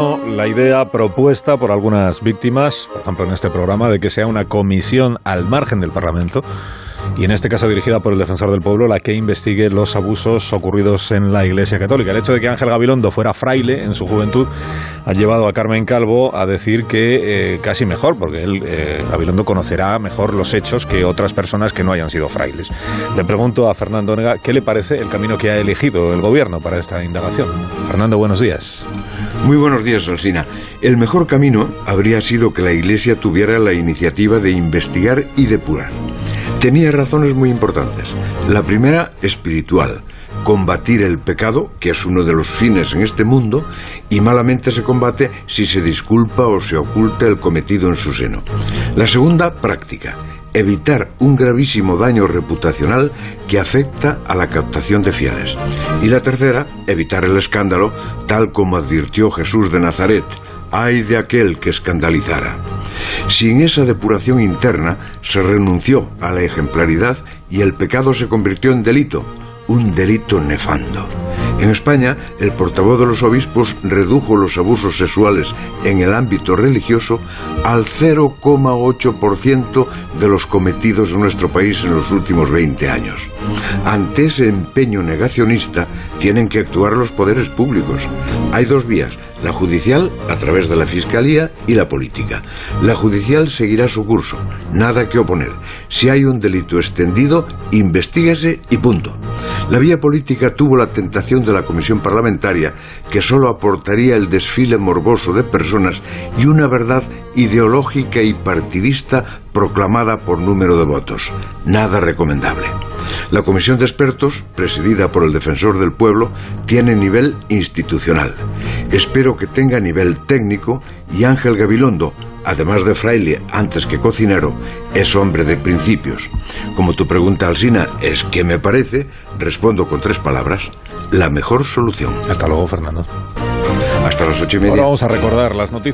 La idea propuesta por algunas víctimas, por ejemplo en este programa, de que sea una comisión al margen del Parlamento y en este caso dirigida por el defensor del pueblo, la que investigue los abusos ocurridos en la Iglesia Católica. El hecho de que Ángel Gabilondo fuera fraile en su juventud ha llevado a Carmen Calvo a decir que eh, casi mejor, porque él, eh, Gabilondo, conocerá mejor los hechos que otras personas que no hayan sido frailes. Le pregunto a Fernando Onega qué le parece el camino que ha elegido el gobierno para esta indagación. Fernando, buenos días. Muy buenos días, Alsina. El mejor camino habría sido que la Iglesia tuviera la iniciativa de investigar y depurar. Tenía razones muy importantes. La primera, espiritual. Combatir el pecado, que es uno de los fines en este mundo, y malamente se combate si se disculpa o se oculta el cometido en su seno. La segunda, práctica evitar un gravísimo daño reputacional que afecta a la captación de fieles. Y la tercera, evitar el escándalo, tal como advirtió Jesús de Nazaret, ay de aquel que escandalizara. Sin esa depuración interna se renunció a la ejemplaridad y el pecado se convirtió en delito, un delito nefando. En España, el portavoz de los obispos redujo los abusos sexuales en el ámbito religioso al 0,8% de los cometidos en nuestro país en los últimos 20 años. Ante ese empeño negacionista, tienen que actuar los poderes públicos. Hay dos vías, la judicial a través de la Fiscalía y la política. La judicial seguirá su curso, nada que oponer. Si hay un delito extendido, investígase y punto. La vía política tuvo la tentación de la comisión parlamentaria que solo aportaría el desfile morboso de personas y una verdad ideológica y partidista proclamada por número de votos. Nada recomendable. La comisión de expertos, presidida por el defensor del pueblo, tiene nivel institucional. Espero que tenga nivel técnico y Ángel Gabilondo, además de fraile antes que cocinero, es hombre de principios. Como tu pregunta, Alsina, es ¿qué me parece? Respondo con tres palabras. La mejor solución. Hasta luego, Fernando. Hasta las ocho y media. Ahora vamos a recordar las noticias.